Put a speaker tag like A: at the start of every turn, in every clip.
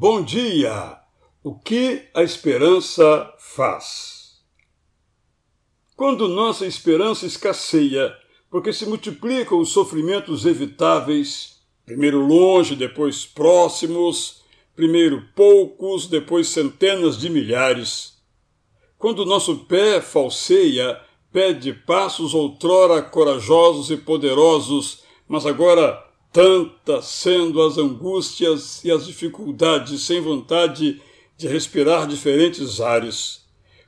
A: Bom dia! O que a esperança faz? Quando nossa esperança escasseia, porque se multiplicam os sofrimentos evitáveis, primeiro longe, depois próximos, primeiro poucos, depois centenas de milhares. Quando nosso pé falseia, pé de passos outrora corajosos e poderosos, mas agora tantas sendo as angústias e as dificuldades sem vontade de respirar diferentes ares.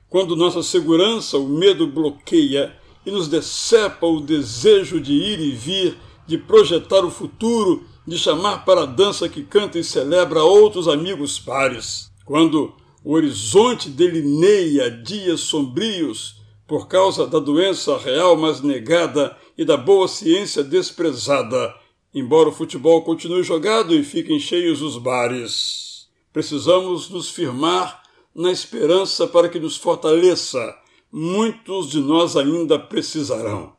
A: Quando nossa segurança, o medo bloqueia e nos decepa o desejo de ir e vir, de projetar o futuro, de chamar para a dança que canta e celebra outros amigos pares. Quando o horizonte delineia dias sombrios por causa da doença real mas negada e da boa ciência desprezada, embora o futebol continue jogado e fiquem cheios os bares. Precisamos nos firmar na esperança para que nos fortaleça. Muitos de nós ainda precisarão.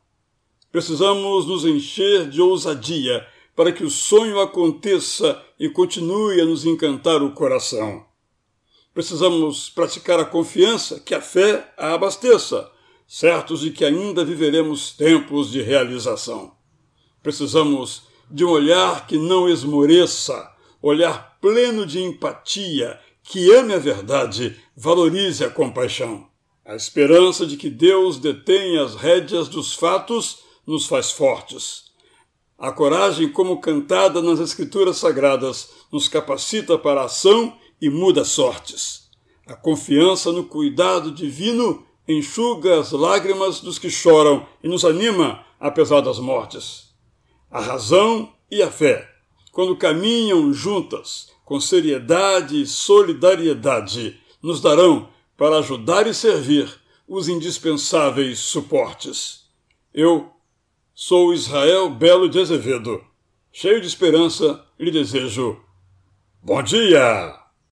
A: Precisamos nos encher de ousadia para que o sonho aconteça e continue a nos encantar o coração. Precisamos praticar a confiança que a fé a abasteça, certos de que ainda viveremos tempos de realização. Precisamos de um olhar que não esmoreça, olhar pleno de empatia, que ame a verdade, valorize a compaixão. A esperança de que Deus detém as rédeas dos fatos nos faz fortes. A coragem, como cantada nas Escrituras Sagradas, nos capacita para a ação e muda sortes. A confiança no cuidado divino enxuga as lágrimas dos que choram e nos anima apesar das mortes a razão e a fé, quando caminham juntas, com seriedade e solidariedade, nos darão, para ajudar e servir, os indispensáveis suportes. Eu sou Israel Belo de Azevedo. Cheio de esperança, lhe desejo bom dia!